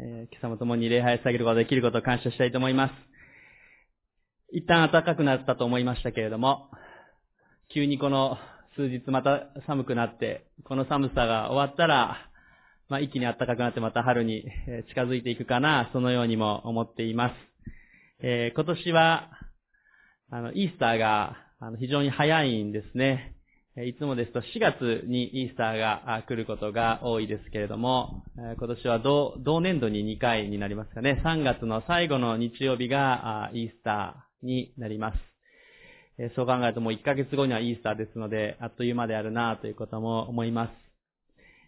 えー、今朝も共に礼拝さげることができることを感謝したいと思います。一旦暖かくなったと思いましたけれども、急にこの数日また寒くなって、この寒さが終わったら、まあ、一気に暖かくなってまた春に近づいていくかな、そのようにも思っています。えー、今年は、あの、イースターが、あの、非常に早いんですね。いつもですと4月にイースターが来ることが多いですけれども、今年は同同年度に2回になりますかね。3月の最後の日曜日がイースターになります。そう考えるともう1ヶ月後にはイースターですので、あっという間であるなということも思います。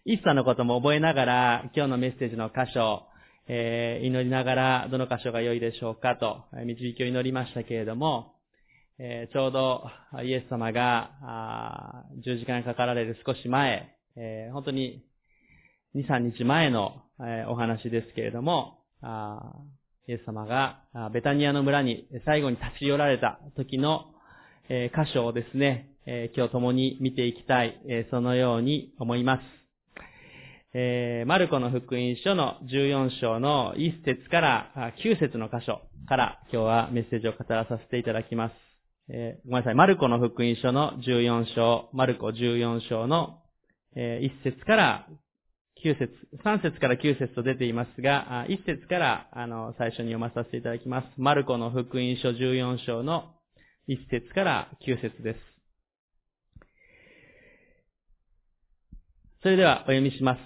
イースターのことも覚えながら、今日のメッセージの箇所、えー、祈りながらどの箇所が良いでしょうかと、導きを祈りましたけれども、えー、ちょうどイエス様が十字架にかかられる少し前、えー、本当に2、3日前の、えお話ですけれども、イエス様がベタニアの村に最後に立ち寄られた時の、え箇所をですね、え今日共に見ていきたい、えそのように思います。えマルコの福音書の14章の1節から9節の箇所から今日はメッセージを語らさせていただきます。えー、ごめんなさい、マルコの福音書の14章、マルコ14章の、えー、1節から9節、3節から9節と出ていますが、1節からあの最初に読まさせていただきます。マルコの福音書14章の1節から9節です。それではお読みします。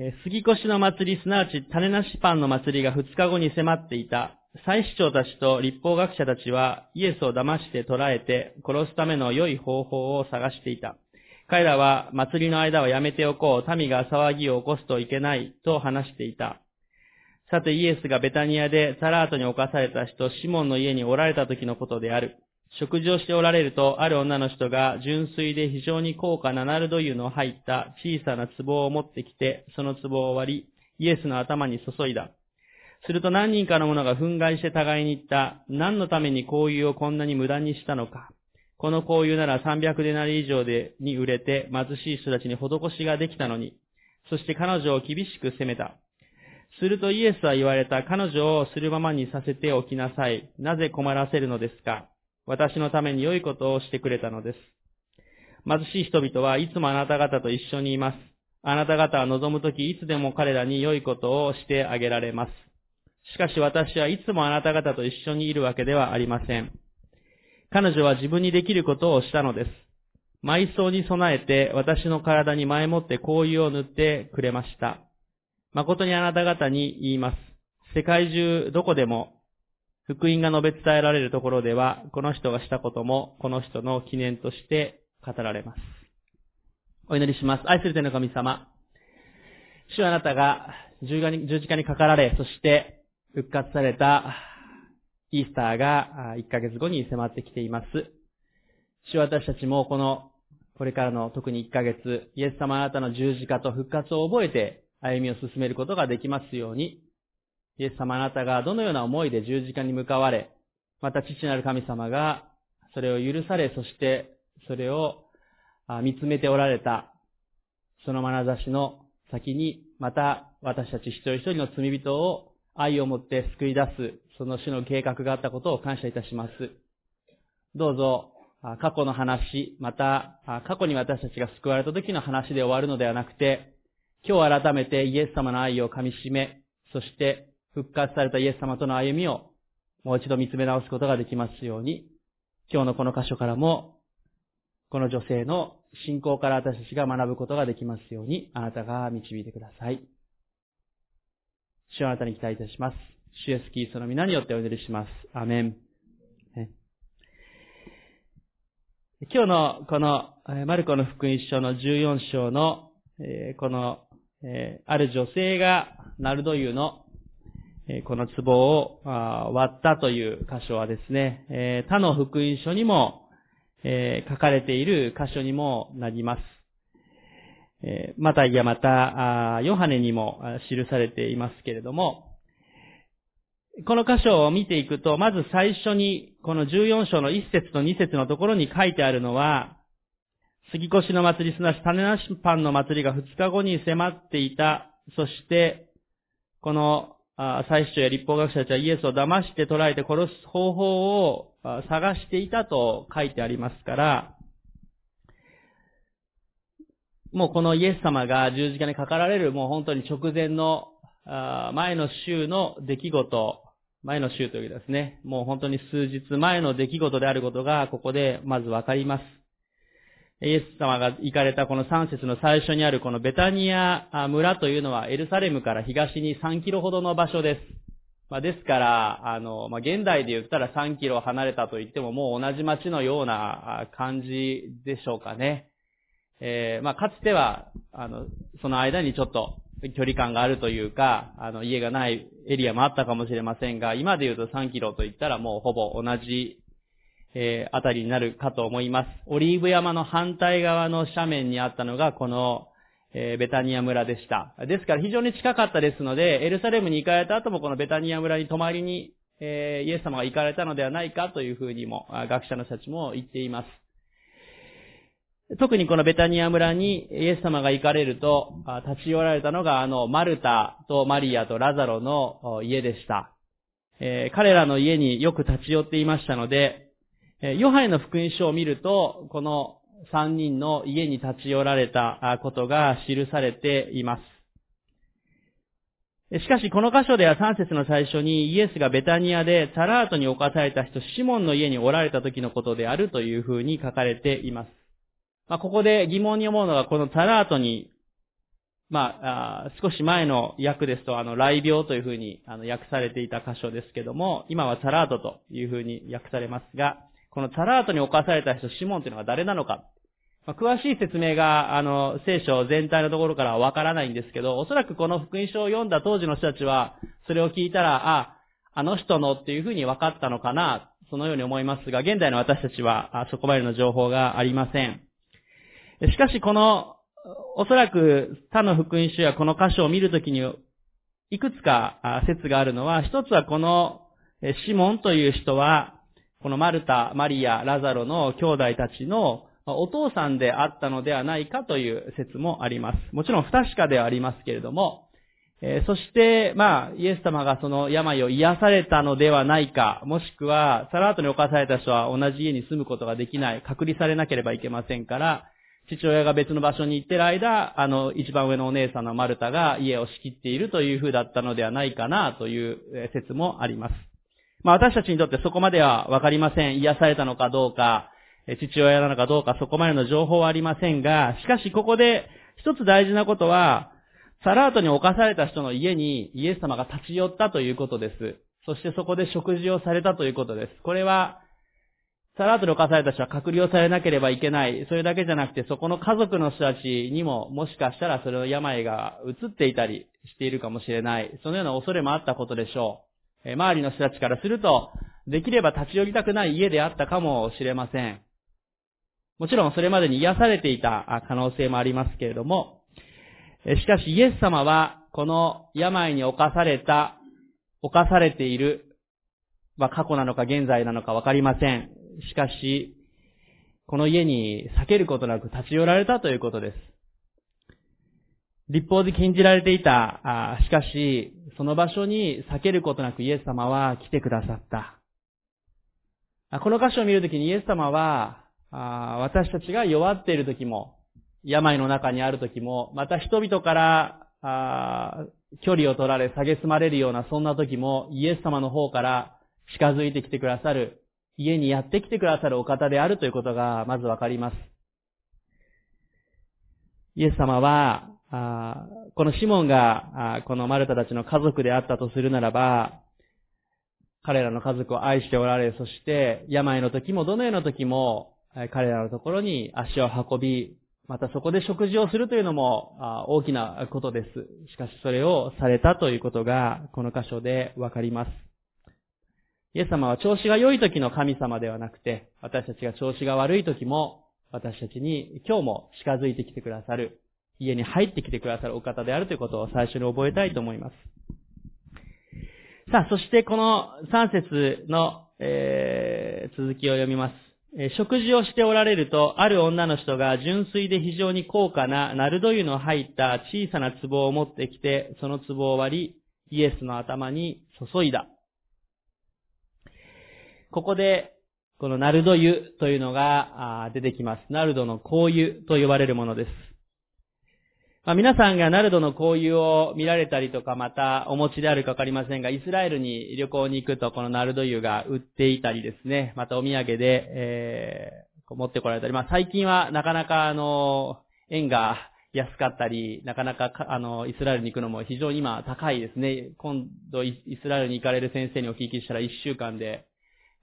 え杉越の祭り、すなわち種なしパンの祭りが2日後に迫っていた。祭司長たちと立法学者たちはイエスを騙して捕らえて殺すための良い方法を探していた。彼らは祭りの間はやめておこう、民が騒ぎを起こすといけないと話していた。さてイエスがベタニアでサラートに侵された人、シモンの家におられた時のことである。食事をしておられると、ある女の人が純粋で非常に高価なナルド油の入った小さな壺を持ってきて、その壺を割り、イエスの頭に注いだ。すると何人かの者が憤慨して互いに言った。何のために香油をこんなに無駄にしたのか。この香油なら300デナリ以上でに売れて貧しい人たちに施しができたのに。そして彼女を厳しく責めた。するとイエスは言われた。彼女をするままにさせておきなさい。なぜ困らせるのですか私のために良いことをしてくれたのです。貧しい人々はいつもあなた方と一緒にいます。あなた方は望むときいつでも彼らに良いことをしてあげられます。しかし私はいつもあなた方と一緒にいるわけではありません。彼女は自分にできることをしたのです。埋葬に備えて私の体に前もって香油を塗ってくれました。誠にあなた方に言います。世界中どこでも福音が述べ伝えられるところでは、この人がしたこともこの人の記念として語られます。お祈りします。愛する天の神様。主はあなたが十字架にかかられ、そして復活されたイースターが1ヶ月後に迫ってきています。主私たちもこの、これからの特に1ヶ月、イエス様あなたの十字架と復活を覚えて歩みを進めることができますように、イエス様あなたがどのような思いで十字架に向かわれ、また父なる神様がそれを許され、そしてそれを見つめておられた、その眼差しの先に、また私たち一人一人の罪人を愛を持って救い出す、その種の計画があったことを感謝いたします。どうぞ、過去の話、また、過去に私たちが救われた時の話で終わるのではなくて、今日改めてイエス様の愛を噛み締め、そして復活されたイエス様との歩みをもう一度見つめ直すことができますように、今日のこの箇所からも、この女性の信仰から私たちが学ぶことができますように、あなたが導いてください。主をあなたに期待いたします。主イエスキースの皆によってお祈りします。アメン。今日のこのマルコの福音書の14章のこのある女性がナルド油のこの壺を割ったという箇所はですね、他の福音書にも書かれている箇所にもなります。えまたやまた、ヨハネにも記されていますけれども、この箇所を見ていくと、まず最初に、この14章の1節と2節のところに書いてあるのは、杉越の祭り、すなわち種なしパンの祭りが2日後に迫っていた。そして、この祭司長や立法学者たちはイエスを騙して捕らえて殺す方法を探していたと書いてありますから、もうこのイエス様が十字架にかかられるもう本当に直前の前の週の出来事、前の週というですね、もう本当に数日前の出来事であることがここでまずわかります。イエス様が行かれたこの3節の最初にあるこのベタニア村というのはエルサレムから東に3キロほどの場所です。まあ、ですから、あの、まあ、現代で言ったら3キロ離れたと言ってももう同じ町のような感じでしょうかね。えー、まあ、かつては、あの、その間にちょっと距離感があるというか、あの、家がないエリアもあったかもしれませんが、今で言うと3キロと言ったらもうほぼ同じ、えー、あたりになるかと思います。オリーブ山の反対側の斜面にあったのがこの、えー、ベタニア村でした。ですから非常に近かったですので、エルサレムに行かれた後もこのベタニア村に泊まりに、えー、イエス様が行かれたのではないかというふうにも、学者の人たちも言っています。特にこのベタニア村にイエス様が行かれると、立ち寄られたのがあのマルタとマリアとラザロの家でした。えー、彼らの家によく立ち寄っていましたので、えヨハネの福音書を見ると、この三人の家に立ち寄られたことが記されています。しかし、この箇所では3節の最初にイエスがベタニアでサラートに侵された人、シモンの家におられた時のことであるというふうに書かれています。まあ、ここで疑問に思うのが、このタラートに、まあ、あ少し前の訳ですと、あの、雷病というふうに、あの、訳されていた箇所ですけども、今はタラートというふうに訳されますが、このタラートに侵された人、シモンというのが誰なのか。まあ、詳しい説明が、あの、聖書全体のところからはわからないんですけど、おそらくこの福音書を読んだ当時の人たちは、それを聞いたら、あ、あの人のっていうふうに分かったのかな、そのように思いますが、現代の私たちは、そこまでの情報がありません。しかしこの、おそらく他の福音書やこの箇所を見るときに、いくつか説があるのは、一つはこのシモンという人は、このマルタ、マリア、ラザロの兄弟たちのお父さんであったのではないかという説もあります。もちろん不確かではありますけれども、えー、そして、まあ、イエス様がその病を癒されたのではないか、もしくは、サラートに侵された人は同じ家に住むことができない、隔離されなければいけませんから、父親が別の場所に行ってる間、あの、一番上のお姉さんのマルタが家を仕切っているという風だったのではないかなという説もあります。まあ私たちにとってそこまではわかりません。癒されたのかどうか、父親なのかどうかそこまでの情報はありませんが、しかしここで一つ大事なことは、サラートに侵された人の家にイエス様が立ち寄ったということです。そしてそこで食事をされたということです。これはサラートで犯された人は隔離をされなければいけない。それだけじゃなくて、そこの家族の人たちにも、もしかしたらそれの病が移っていたりしているかもしれない。そのような恐れもあったことでしょう。え周りの人たちからすると、できれば立ち寄りたくない家であったかもしれません。もちろんそれまでに癒されていた可能性もありますけれども、しかしイエス様は、この病に侵された、侵されている、まあ過去なのか現在なのかわかりません。しかし、この家に避けることなく立ち寄られたということです。立法で禁じられていた、しかし、その場所に避けることなくイエス様は来てくださった。この箇所を見るときにイエス様は、私たちが弱っているときも、病の中にあるときも、また人々から距離を取られ、蔑まれるようなそんな時も、イエス様の方から近づいてきてくださる、家にやってきてくださるお方であるということがまずわかります。イエス様は、このシモンが、このマルタたちの家族であったとするならば、彼らの家族を愛しておられ、そして病の時もどのような時も彼らのところに足を運び、またそこで食事をするというのも大きなことです。しかしそれをされたということがこの箇所でわかります。イエス様は調子が良い時の神様ではなくて、私たちが調子が悪い時も、私たちに今日も近づいてきてくださる、家に入ってきてくださるお方であるということを最初に覚えたいと思います。さあ、そしてこの3節の、えー、続きを読みます。食事をしておられると、ある女の人が純粋で非常に高価なナルド油の入った小さな壺を持ってきて、その壺を割り、イエスの頭に注いだ。ここで、このナルド油というのが出てきます。ナルドの香油と呼ばれるものです。まあ、皆さんがナルドの香油を見られたりとか、またお持ちであるかわかりませんが、イスラエルに旅行に行くとこのナルド油が売っていたりですね、またお土産で、えー、持ってこられたり、まあ、最近はなかなかあの、円が安かったり、なかなかあの、イスラエルに行くのも非常に今高いですね。今度イスラエルに行かれる先生にお聞きしたら1週間で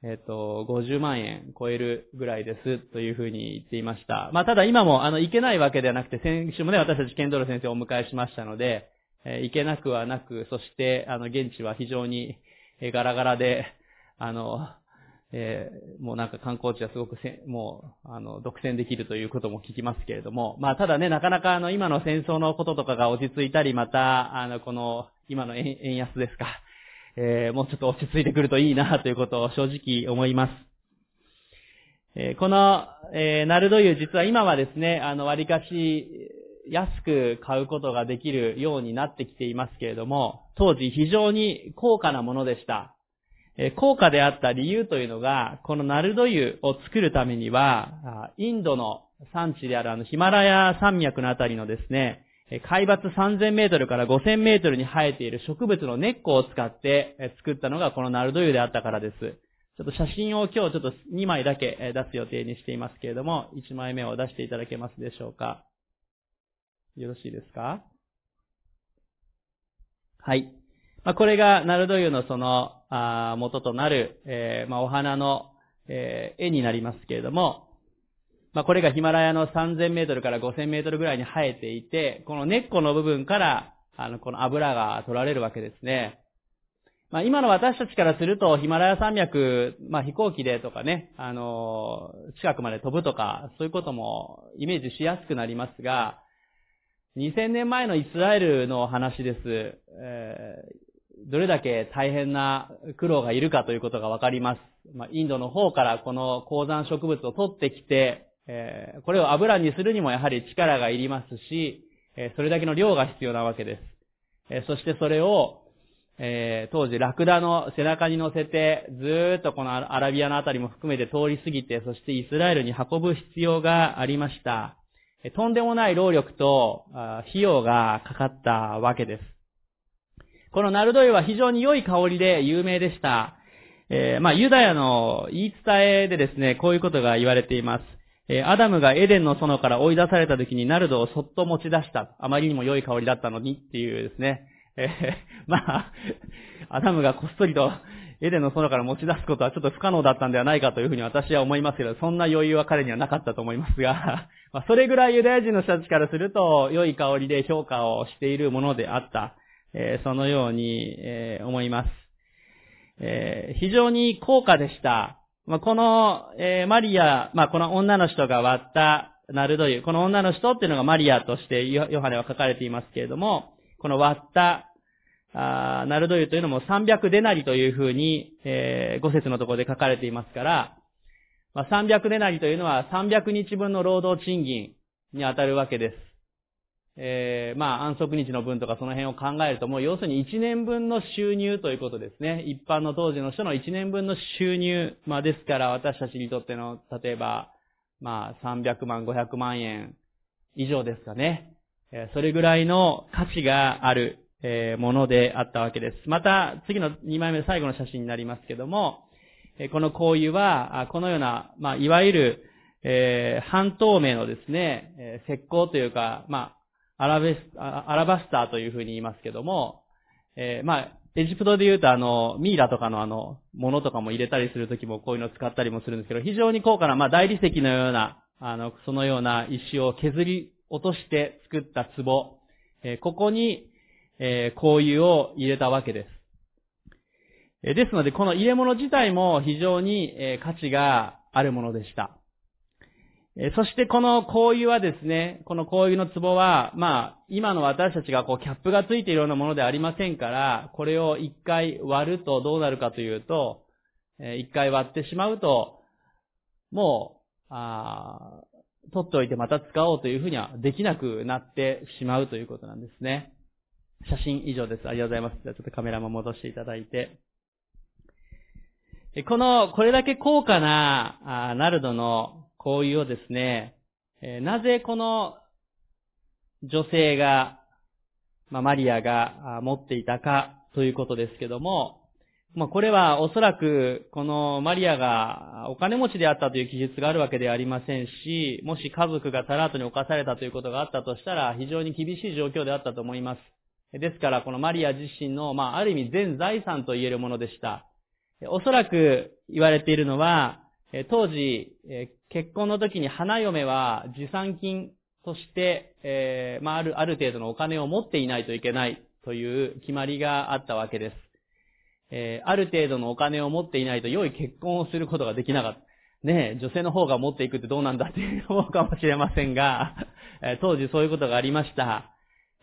えっ、と、50万円超えるぐらいですというふうに言っていました。まあ、ただ今も、あの、行けないわけではなくて、先週もね、私たちケンドル先生をお迎えしましたので、えー、行けなくはなく、そして、あの、現地は非常に、え、ガラガラで、あの、えー、もうなんか観光地はすごくせ、もう、あの、独占できるということも聞きますけれども、まあ、ただね、なかなかあの、今の戦争のこととかが落ち着いたり、また、あの、この、今の円安ですか、えー、もうちょっと落ち着いてくるといいなということを正直思います。えー、この、えー、ナルド油実は今はですね、あの、割かし安く買うことができるようになってきていますけれども、当時非常に高価なものでした。えー、高価であった理由というのが、このナルド油を作るためには、インドの産地であるあのヒマラヤ山脈のあたりのですね、海抜3000メートルから5000メートルに生えている植物の根っこを使って作ったのがこのナルド油であったからです。ちょっと写真を今日ちょっと2枚だけ出す予定にしていますけれども、1枚目を出していただけますでしょうか。よろしいですか？はい。まあ、これがナルド油のその、あ元となる、えー、まあ、お花の、えー、絵になりますけれども、まあ、これがヒマラヤの3000メートルから5000メートルぐらいに生えていて、この根っこの部分から、あの、この油が取られるわけですね。まあ、今の私たちからすると、ヒマラヤ山脈、まあ、飛行機でとかね、あの、近くまで飛ぶとか、そういうこともイメージしやすくなりますが、2000年前のイスラエルの話です。えー、どれだけ大変な苦労がいるかということがわかります。まあ、インドの方からこの鉱山植物を取ってきて、えこれを油にするにもやはり力がいりますし、えそれだけの量が必要なわけです。えそしてそれを、え当時ラクダの背中に乗せて、ずーっとこのアラビアのあたりも含めて通り過ぎて、そしてイスラエルに運ぶ必要がありました。えとんでもない労力と費用がかかったわけです。このナルド油は非常に良い香りで有名でした。えー、まあ、ユダヤの言い伝えでですね、こういうことが言われています。えアダムがエデンの園から追い出された時にナルドをそっと持ち出した。あまりにも良い香りだったのにっていうですね。え、まあ、アダムがこっそりとエデンの園から持ち出すことはちょっと不可能だったんではないかというふうに私は思いますけど、そんな余裕は彼にはなかったと思いますが、まあ、それぐらいユダヤ人の人たちからすると、良い香りで評価をしているものであった。えー、そのように、えー、思います。え、非常に高価でした。まあ、この、えー、マリア、まあ、この女の人が割ったナルド油、この女の人っていうのがマリアとしてヨハネは書かれていますけれども、この割ったあナルド油というのも300デナリというふうに、えー、5節のところで書かれていますから、まあ、300デナリというのは300日分の労働賃金に当たるわけです。えー、まあ、安息日の分とかその辺を考えると、もう要するに1年分の収入ということですね。一般の当時の人の1年分の収入。まあ、ですから私たちにとっての、例えば、まあ、300万、500万円以上ですかね。えー、それぐらいの価値がある、えー、ものであったわけです。また、次の2枚目最後の写真になりますけども、えー、この行為は、このような、まあ、いわゆる、え、半透明のですね、え、石膏というか、まあ、アラベス、アラバスターというふうに言いますけども、えー、まあ、エジプトで言うとあの、ミイラとかのあの、ものとかも入れたりするときもこういうのを使ったりもするんですけど、非常に高価な、まあ、大理石のような、あの、そのような石を削り落として作った壺、えー、ここに、えー、香油を入れたわけです。えー、ですので、この入れ物自体も非常に、えー、価値があるものでした。そしてこの香油はですね、この香油の壺は、まあ、今の私たちがこうキャップがついているようなものでありませんから、これを一回割るとどうなるかというと、一回割ってしまうと、もう、あ取っておいてまた使おうというふうにはできなくなってしまうということなんですね。写真以上です。ありがとうございます。じゃあちょっとカメラも戻していただいて。この、これだけ高価な、ナルドの香油をですね、なぜこの女性が、まあ、マリアが持っていたかということですけども、まあ、これはおそらく、このマリアがお金持ちであったという記述があるわけではありませんし、もし家族がタラートに侵されたということがあったとしたら、非常に厳しい状況であったと思います。ですから、このマリア自身の、まあ、ある意味全財産と言えるものでした。おそらく言われているのは、当時、結婚の時に花嫁は持参金として、え、まあ、ある、ある程度のお金を持っていないといけないという決まりがあったわけです。え、ある程度のお金を持っていないと良い結婚をすることができなかった。ねえ女性の方が持っていくってどうなんだって思うかもしれませんが、当時そういうことがありました。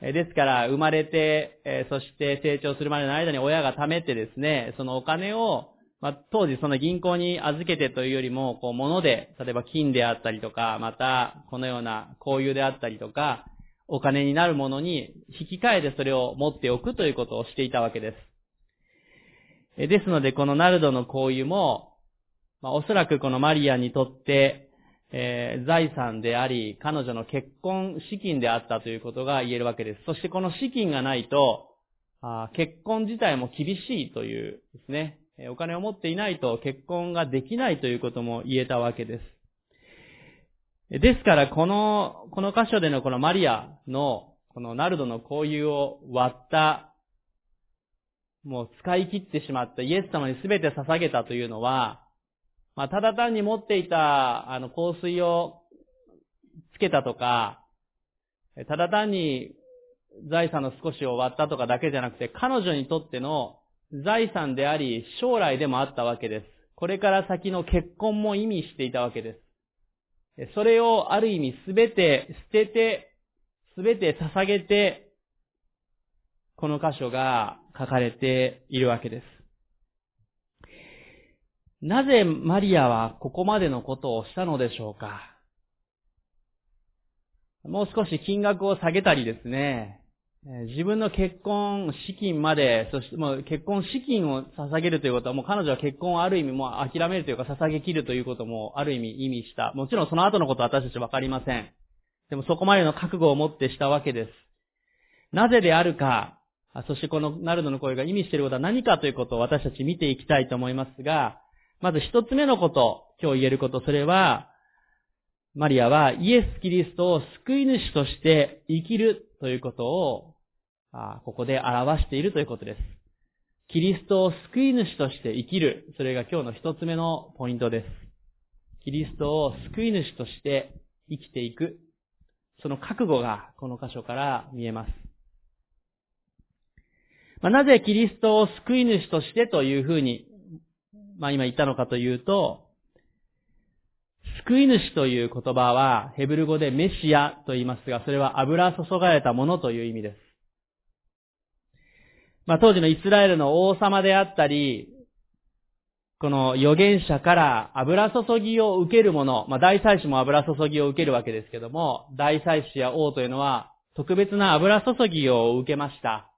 ですから、生まれて、そして成長するまでの間に親が貯めてですね、そのお金を、まあ、当時その銀行に預けてというよりも、こう、物で、例えば金であったりとか、また、このような香油であったりとか、お金になるものに引き換えてそれを持っておくということをしていたわけです。ですので、このナルドの香油も、まあ、おそらくこのマリアにとって、えー、財産であり、彼女の結婚資金であったということが言えるわけです。そしてこの資金がないと、あ結婚自体も厳しいというですね、お金を持っていないと結婚ができないということも言えたわけです。ですから、この、この箇所でのこのマリアの、このナルドの交友を割ったもう使い切ってしまったイエス様に全て捧げたというのは、まあ、ただ単に持っていた、あの、香水をつけたとか、ただ単に財産の少しを割ったとかだけじゃなくて、彼女にとっての財産であり、将来でもあったわけです。これから先の結婚も意味していたわけです。それをある意味すべて捨てて、すべて捧げて、この箇所が書かれているわけです。なぜマリアはここまでのことをしたのでしょうかもう少し金額を下げたりですね、自分の結婚資金まで、そしてもう結婚資金を捧げるということはもう彼女は結婚をある意味もう諦めるというか捧げ切るということもある意味意味した。もちろんその後のことは私たちわかりません。でもそこまでの覚悟を持ってしたわけです。なぜであるか、そしてこのナルドの声が意味していることは何かということを私たち見ていきたいと思いますが、まず一つ目のこと、今日言えること、それは、マリアはイエス・キリストを救い主として生きるということを、ここで表しているということです。キリストを救い主として生きる。それが今日の一つ目のポイントです。キリストを救い主として生きていく。その覚悟がこの箇所から見えます。まあ、なぜキリストを救い主としてというふうに、まあ今言ったのかというと、救い主という言葉はヘブル語でメシアと言いますが、それは油注がれたものという意味です。まあ当時のイスラエルの王様であったり、この預言者から油注ぎを受けるもの、まあ大祭司も油注ぎを受けるわけですけども、大祭司や王というのは特別な油注ぎを受けました。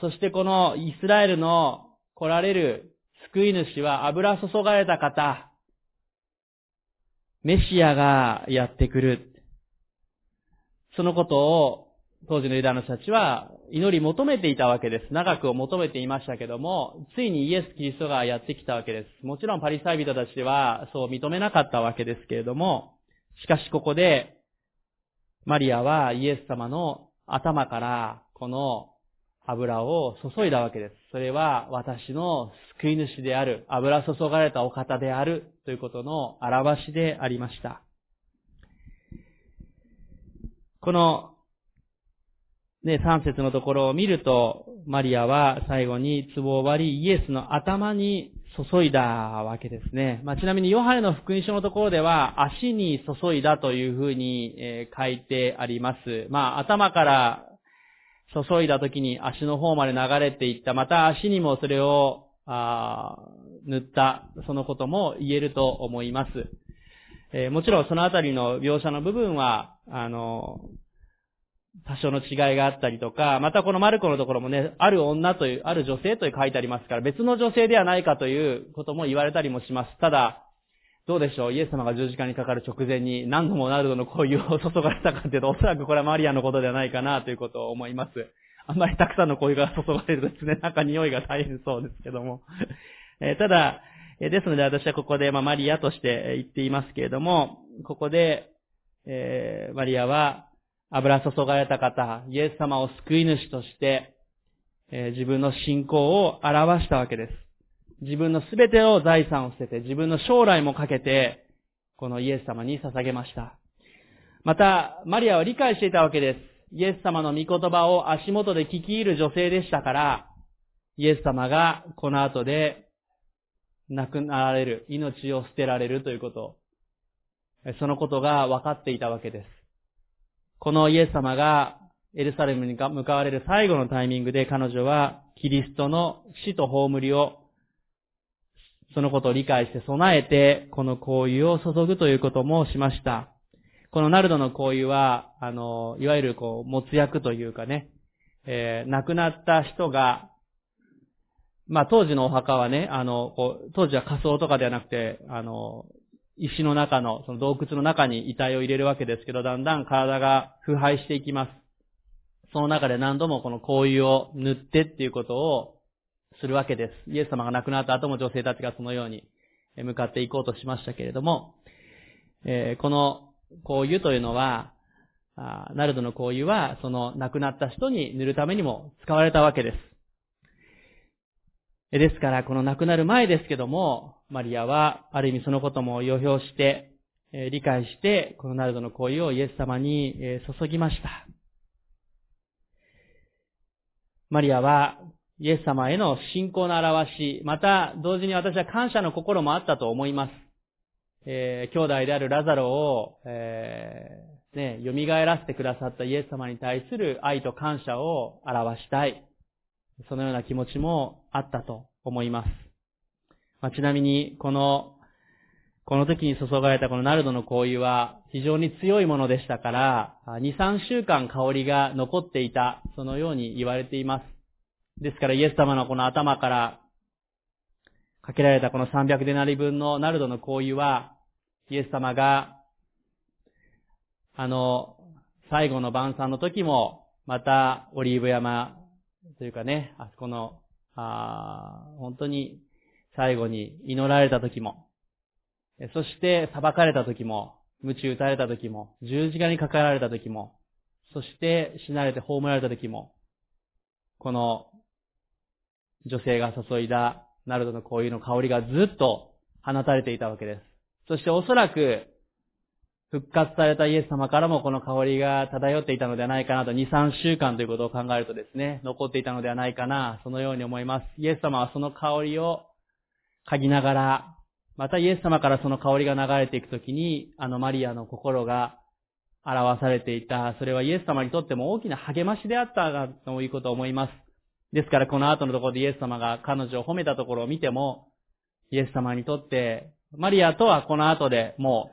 そしてこのイスラエルの来られる救い主は油注がれた方、メシアがやってくる。そのことを当時のユダの人たちは祈り求めていたわけです。長くを求めていましたけども、ついにイエス・キリストがやってきたわけです。もちろんパリサイ人たちはそう認めなかったわけですけれども、しかしここで、マリアはイエス様の頭からこの油を注いだわけです。それは私の救い主である、油注がれたお方であるということの表しでありました。この、ね、三節のところを見ると、マリアは最後に壺を割り、イエスの頭に注いだわけですね。まあ、ちなみにヨハネの福音書のところでは、足に注いだというふうに、え、書いてあります。まあ、頭から注いだ時に足の方まで流れていった。また足にもそれを、あ塗った。そのことも言えると思います。えー、もちろんそのあたりの描写の部分は、あの、多少の違いがあったりとか、またこのマルコのところもね、ある女という、ある女性という書いてありますから、別の女性ではないかということも言われたりもします。ただ、どうでしょう？イエス様が十字架にかかる直前に何度もナルドの恋を注がれたかというと、おそらくこれはマリアのことではないかなということを思います。あんまりたくさんの恋が注がれるとですね、なんか匂いが大変そうですけども。えただ、えですので私はここで、まあ、マリアとして言っていますけれども、ここで、えー、マリアは油注がれた方、イエス様を救い主として、えー、自分の信仰を表したわけです。自分のすべてを財産を捨てて、自分の将来もかけて、このイエス様に捧げました。また、マリアは理解していたわけです。イエス様の御言葉を足元で聞き入る女性でしたから、イエス様がこの後で亡くなられる、命を捨てられるということ、そのことが分かっていたわけです。このイエス様がエルサレムに向かわれる最後のタイミングで彼女はキリストの死と葬りをそのことを理解して備えて、この行為を注ぐということもしました。このナルドの行為は、あの、いわゆるこう、没薬というかね、えー、亡くなった人が、まあ当時のお墓はね、あの、こう当時は仮装とかではなくて、あの、石の中の、その洞窟の中に遺体を入れるわけですけど、だんだん体が腐敗していきます。その中で何度もこの香油を塗ってっていうことをするわけです。イエス様が亡くなった後も女性たちがそのように向かっていこうとしましたけれども、えー、この香油というのは、あナルドの香油は、その亡くなった人に塗るためにも使われたわけです。ですから、この亡くなる前ですけども、マリアは、ある意味そのことも予表して、理解して、このナルドの行為をイエス様に注ぎました。マリアは、イエス様への信仰の表し、また、同時に私は感謝の心もあったと思います。えー、兄弟であるラザロを、えー、ね、蘇らせてくださったイエス様に対する愛と感謝を表したい。そのような気持ちもあったと思います。まあ、ちなみに、この、この時に注がれたこのナルドの香油は非常に強いものでしたから、2、3週間香りが残っていた、そのように言われています。ですからイエス様のこの頭からかけられたこの300デナリ分のナルドの香油は、イエス様が、あの、最後の晩餐の時も、またオリーブ山というかね、あそこの、あ本当に最後に祈られた時も、そして裁かれた時も、鞭打たれた時も、十字架にかかられた時も、そして死なれて葬られた時も、この女性が注いだナルドの香油の香りがずっと放たれていたわけです。そしておそらく復活されたイエス様からもこの香りが漂っていたのではないかなと、2、3週間ということを考えるとですね、残っていたのではないかな、そのように思います。イエス様はその香りを嗅ぎながら、またイエス様からその香りが流れていくときに、あのマリアの心が表されていた。それはイエス様にとっても大きな励ましであったということを思います。ですからこの後のところでイエス様が彼女を褒めたところを見ても、イエス様にとって、マリアとはこの後でも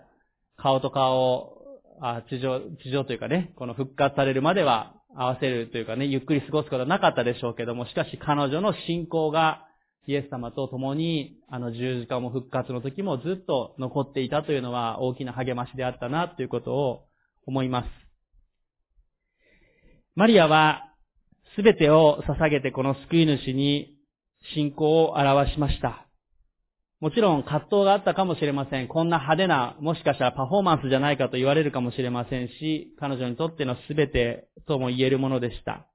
う顔と顔を、あ地上、地上というかね、この復活されるまでは合わせるというかね、ゆっくり過ごすことはなかったでしょうけども、しかし彼女の信仰がイエス様と共に、あの十字架も復活の時もずっと残っていたというのは大きな励ましであったなということを思います。マリアはすべてを捧げてこの救い主に信仰を表しました。もちろん葛藤があったかもしれません。こんな派手な、もしかしたらパフォーマンスじゃないかと言われるかもしれませんし、彼女にとっての全てとも言えるものでした。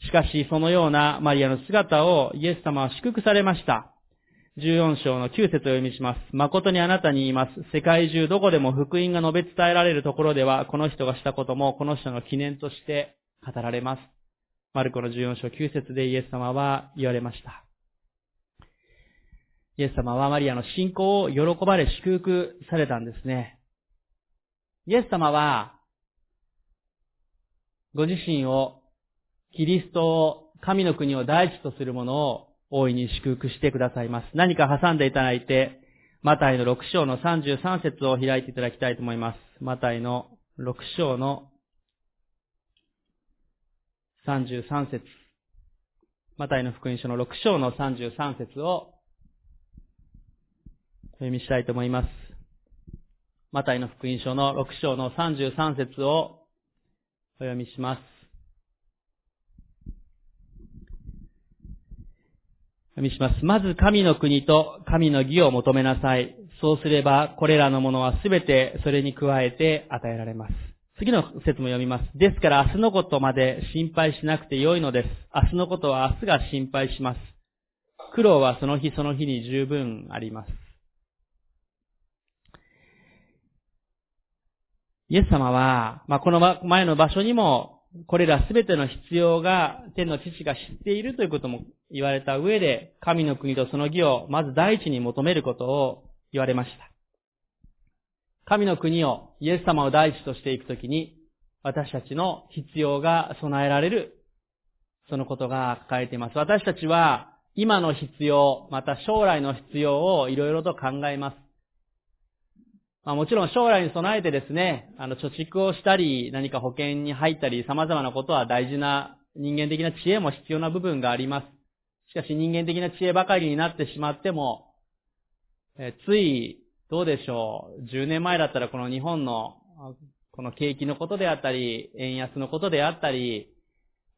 しかし、そのようなマリアの姿をイエス様は祝福されました。14章の9節を読みします。誠にあなたに言います。世界中どこでも福音が述べ伝えられるところでは、この人がしたこともこの人の記念として語られます。マルコの14章9節でイエス様は言われました。イエス様はマリアの信仰を喜ばれ祝福されたんですね。イエス様は、ご自身を、キリストを、神の国を第一とするものを大いに祝福してくださいます。何か挟んでいただいて、マタイの6章の33節を開いていただきたいと思います。マタイの6章の33節マタイの福音書の6章の33節をお読みしたいと思います。マタイの福音書の6章の33節をお読みします。読みします。まず神の国と神の義を求めなさい。そうすれば、これらのものはすべてそれに加えて与えられます。次の説も読みます。ですから明日のことまで心配しなくてよいのです。明日のことは明日が心配します。苦労はその日その日に十分あります。イエス様は、まあ、この前の場所にもこれらすべての必要が天の父が知っているということも言われた上で、神の国とその義をまず第一に求めることを言われました。神の国を、イエス様を第一としていくときに、私たちの必要が備えられる、そのことが書かれています。私たちは、今の必要、また将来の必要をいろいろと考えます。まあ、もちろん将来に備えてですね、あの、貯蓄をしたり、何か保険に入ったり、様々なことは大事な人間的な知恵も必要な部分があります。しかし人間的な知恵ばかりになってしまっても、えつい、どうでしょう、10年前だったらこの日本の、この景気のことであったり、円安のことであったり、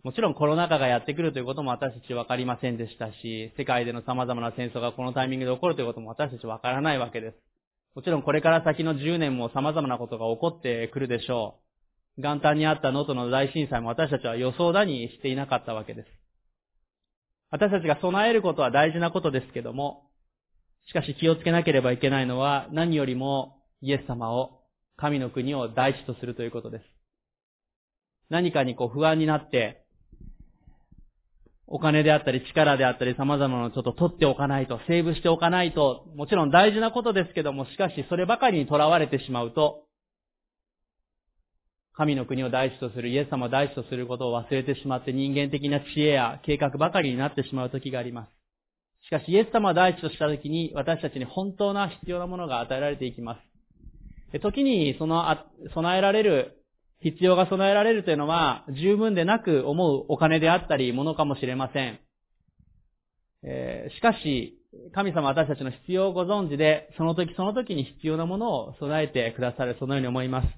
もちろんコロナ禍がやってくるということも私たちわかりませんでしたし、世界での様々な戦争がこのタイミングで起こるということも私たちわからないわけです。もちろんこれから先の10年も様々なことが起こってくるでしょう。元旦にあった能登の大震災も私たちは予想だにしていなかったわけです。私たちが備えることは大事なことですけども、しかし気をつけなければいけないのは何よりもイエス様を、神の国を第一とするということです。何かにこう不安になって、お金であったり力であったり様々なのをちょっと取っておかないと、セーブしておかないと、もちろん大事なことですけども、しかしそればかりに囚われてしまうと、神の国を第一とする、イエス様を第一とすることを忘れてしまって人間的な知恵や計画ばかりになってしまう時があります。しかしイエス様を第一とした時に私たちに本当な必要なものが与えられていきます。時にその備えられる必要が備えられるというのは、十分でなく思うお金であったり、ものかもしれません。えー、しかし、神様私たちの必要をご存知で、その時その時に必要なものを備えてくださる、そのように思います。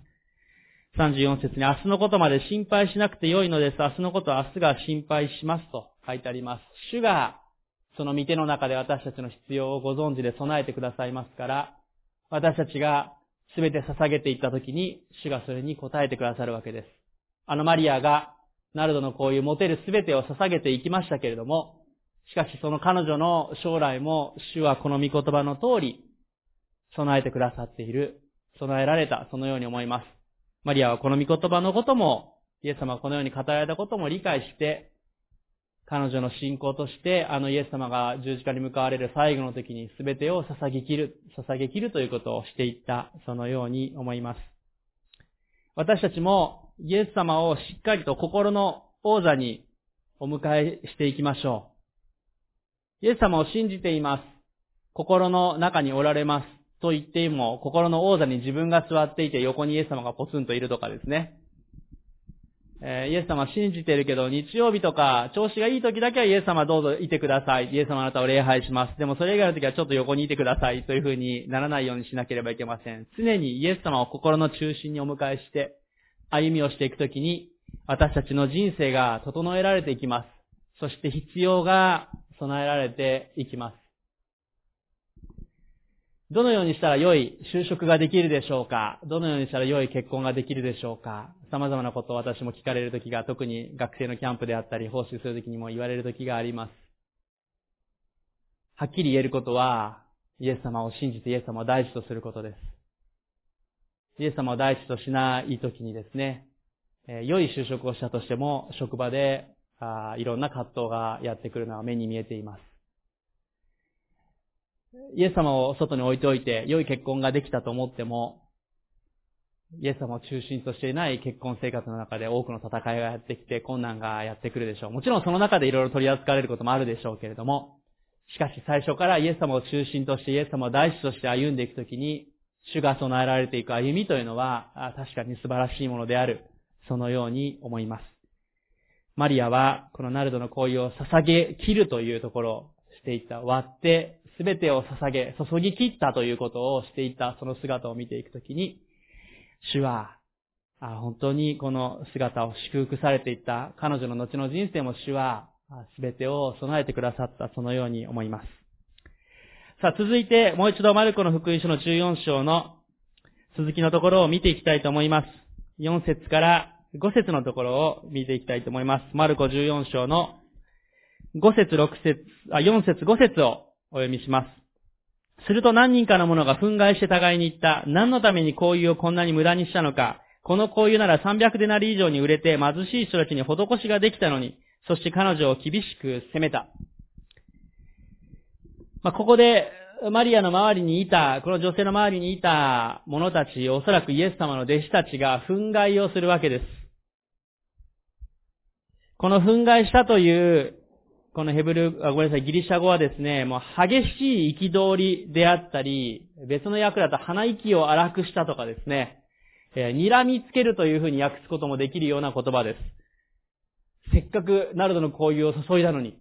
34節に、明日のことまで心配しなくてよいのです。明日のことは明日が心配しますと書いてあります。主が、その御手の中で私たちの必要をご存知で備えてくださいますから、私たちがすべて捧げていったときに、主がそれに応えてくださるわけです。あのマリアが、ナルドのこういう持てるすべてを捧げていきましたけれども、しかしその彼女の将来も、主はこの御言葉の通り、備えてくださっている、備えられた、そのように思います。マリアはこの御言葉のことも、イエス様がこのように語られたことも理解して、彼女の信仰として、あのイエス様が十字架に向かわれる最後の時に全てを捧げ切る、捧げ切るということをしていった、そのように思います。私たちもイエス様をしっかりと心の王座にお迎えしていきましょう。イエス様を信じています。心の中におられます。と言っても、心の王座に自分が座っていて横にイエス様がポツンといるとかですね。えイエス様信じてるけど、日曜日とか、調子がいい時だけはイエス様どうぞいてください。イエス様あなたを礼拝します。でもそれ以外の時はちょっと横にいてください。という風にならないようにしなければいけません。常にイエス様を心の中心にお迎えして、歩みをしていくときに、私たちの人生が整えられていきます。そして必要が備えられていきます。どのようにしたら良い就職ができるでしょうか？どのようにしたら良い結婚ができるでしょうか？様々なことを私も聞かれる時が、特に学生のキャンプであったり、奉仕する時にも言われる時があります。はっきり言えることは、イエス様を信じてイエス様を第一とすることです。イエス様を第一としない時にですね、え、良い就職をしたとしても、職場であいろんな葛藤がやってくるのは目に見えています。イエス様を外に置いておいて、良い結婚ができたと思っても、イエス様を中心としていない結婚生活の中で多くの戦いがやってきて、困難がやってくるでしょう。もちろんその中でいろいろ取り扱われることもあるでしょうけれども、しかし最初からイエス様を中心としてイエス様を第一として歩んでいくときに、主が備えられていく歩みというのは、確かに素晴らしいものである。そのように思います。マリアはこのナルドの行為を捧げ切るというところをしていった。割って全てを捧げ、注ぎ切ったということをしていたその姿を見ていくときに、主は、本当にこの姿を祝福されていった彼女の後の人生も主は全てを備えてくださったそのように思います。さあ続いてもう一度マルコの福音書の14章の続きのところを見ていきたいと思います。4節から5節のところを見ていきたいと思います。マルコ14章の5節6節あ、4節5節をお読みします。すると何人かの者が憤慨して互いに言った。何のために行為をこんなに無駄にしたのか。この行為なら300デナリ以上に売れて貧しい人たちに施しができたのに、そして彼女を厳しく責めた。まあ、ここで、マリアの周りにいた、この女性の周りにいた者たち、おそらくイエス様の弟子たちが憤慨をするわけです。この憤慨したという、このヘブル、あごめんなさい、ギリシャ語はですね、もう激しい憤りであったり、別の訳だと鼻息を荒くしたとかですね、えー、睨みつけるというふうに訳すこともできるような言葉です。せっかくナルドの交友を注いだのに、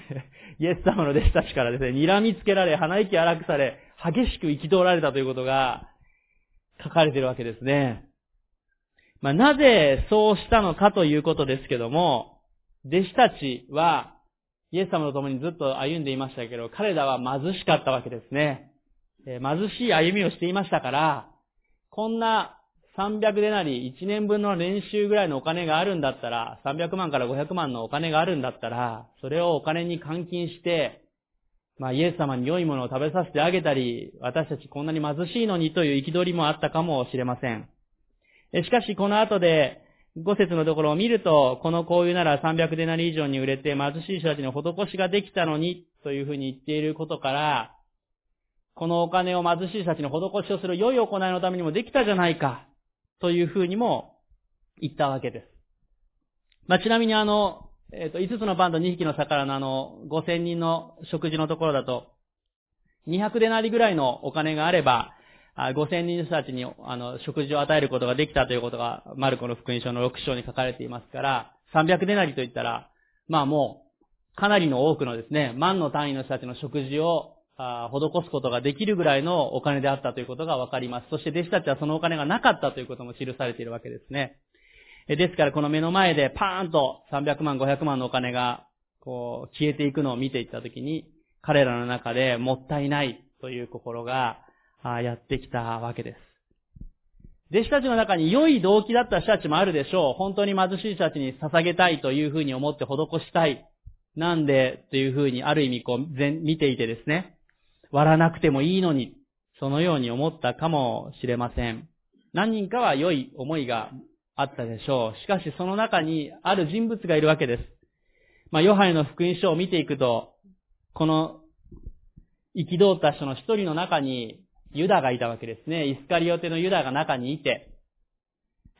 イエス様の弟子たちからですね、睨みつけられ、鼻息荒くされ、激しく憤られたということが書かれているわけですね。まあ、なぜそうしたのかということですけども、弟子たちは、イエス様と共にずっと歩んでいましたけど、彼らは貧しかったわけですね。貧しい歩みをしていましたから、こんな300でなり、1年分の練習ぐらいのお金があるんだったら、300万から500万のお金があるんだったら、それをお金に換金して、まあ、イエス様に良いものを食べさせてあげたり、私たちこんなに貧しいのにという憤りもあったかもしれません。しかし、この後で、5節のところを見ると、この行為なら300デナリ以上に売れて貧しい人たちの施しができたのに、というふうに言っていることから、このお金を貧しい人たちの施しをする良い行いのためにもできたじゃないか、というふうにも言ったわけです。まあ、ちなみにあの、えっ、ー、と、5つのパンと2匹の魚のあの、5000人の食事のところだと、200デナリぐらいのお金があれば、5000人の人たちにあの食事を与えることができたということが、マルコの福音書の6章に書かれていますから、300デナリといったら、まあもう、かなりの多くのですね、万の単位の人たちの食事をあ施すことができるぐらいのお金であったということがわかります。そして弟子たちはそのお金がなかったということも記されているわけですね。ですからこの目の前でパーンと300万、500万のお金がこう消えていくのを見ていったときに、彼らの中でもったいないという心がやってきたわけです。弟子たちの中に良い動機だった人たちもあるでしょう。本当に貧しい人たちに捧げたいというふうに思って施したい。なんでというふうにある意味こう見ていてですね。割らなくてもいいのに、そのように思ったかもしれません。何人かは良い思いがあったでしょう。しかしその中にある人物がいるわけです。まあ、ヨハネの福音書を見ていくと、この憤った人の一人の中にユダがいたわけですね。イスカリオテのユダが中にいて、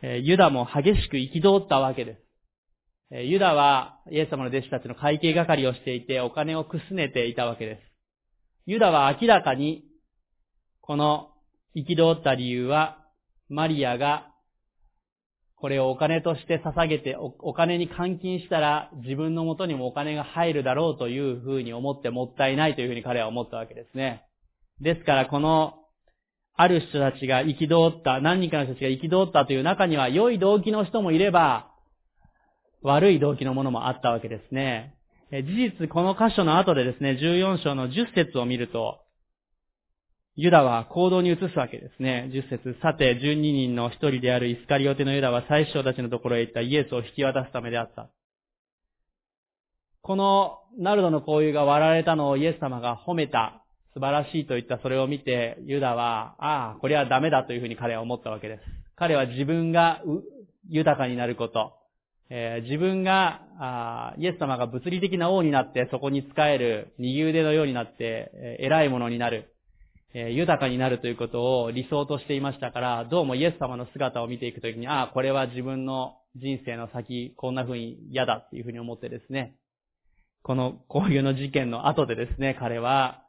ユダも激しく憤ったわけです。ユダはイエス様の弟子たちの会計係をしていてお金をくすねていたわけです。ユダは明らかに、この憤った理由は、マリアが、これをお金として捧げてお、金に換金したら自分の元にもお金が入るだろうというふうに思ってもったいないというふうに彼は思ったわけですね。ですからこの、ある人たちが憤った、何人かの人たちが憤ったという中には良い動機の人もいれば、悪い動機のものもあったわけですね。事実、この箇所の後でですね、14章の10節を見ると、ユダは行動に移すわけですね。10節さて、12人の一人であるイスカリオテのユダは最初たちのところへ行ったイエスを引き渡すためであった。このナルドの交友が割られたのをイエス様が褒めた、素晴らしいと言ったそれを見て、ユダは、ああ、これはダメだというふうに彼は思ったわけです。彼は自分が豊かになること、えー、自分があ、イエス様が物理的な王になってそこに仕える右腕のようになって、えー、偉いものになる、えー、豊かになるということを理想としていましたから、どうもイエス様の姿を見ていくときに、ああ、これは自分の人生の先、こんな風に嫌だっていう風に思ってですね、このこういうの事件の後でですね、彼は、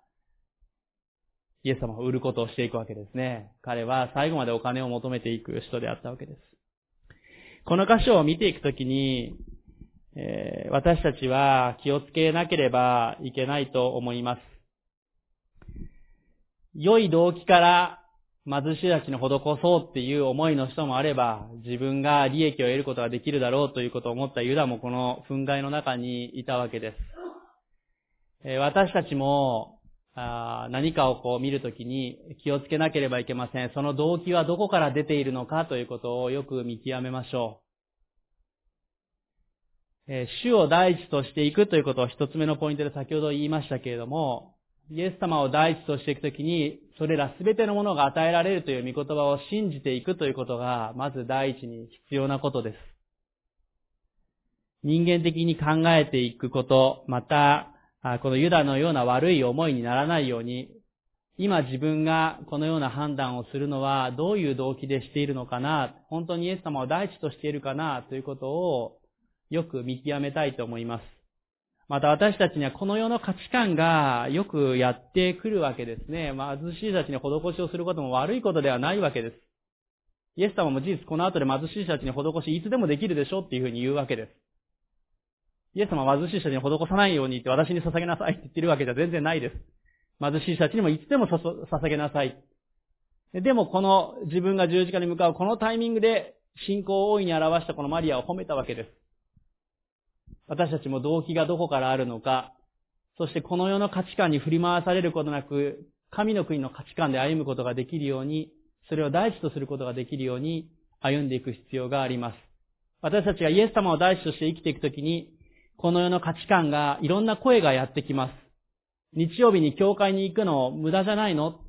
イエス様を売ることをしていくわけですね。彼は最後までお金を求めていく人であったわけです。この箇所を見ていくときに、えー、私たちは気をつけなければいけないと思います。良い動機から貧しいたちに施そうっていう思いの人もあれば、自分が利益を得ることができるだろうということを思ったユダもこの憤慨の中にいたわけです。え、私たちもあ何かをこう見るときに気をつけなければいけません。その動機はどこから出ているのかということをよく見極めましょう。え主を第一としていくということを一つ目のポイントで先ほど言いましたけれども、イエス様を第一としていくときに、それらすべてのものが与えられるという御言葉を信じていくということが、まず第一に必要なことです。人間的に考えていくこと、また、このユダのような悪い思いにならないように、今自分がこのような判断をするのはどういう動機でしているのかな、本当にイエス様を第一としているかな、ということをよく見極めたいと思います。また私たちにはこの世の価値観がよくやってくるわけですね。貧しい人たちに施しをすることも悪いことではないわけです。イエス様も事実この後で貧しい人たちに施しいつでもできるでしょうっていうふうに言うわけです。イエス様は貧しい人に施さないようにって私に捧げなさいって言ってるわけじゃ全然ないです。貧しい人たちにもいつでも捧げなさい。でもこの自分が十字架に向かうこのタイミングで信仰を大いに表したこのマリアを褒めたわけです。私たちも動機がどこからあるのか、そしてこの世の価値観に振り回されることなく、神の国の価値観で歩むことができるように、それを第一とすることができるように歩んでいく必要があります。私たちがイエス様を第一として生きていくときに、この世の価値観が、いろんな声がやってきます。日曜日に教会に行くの無駄じゃないの？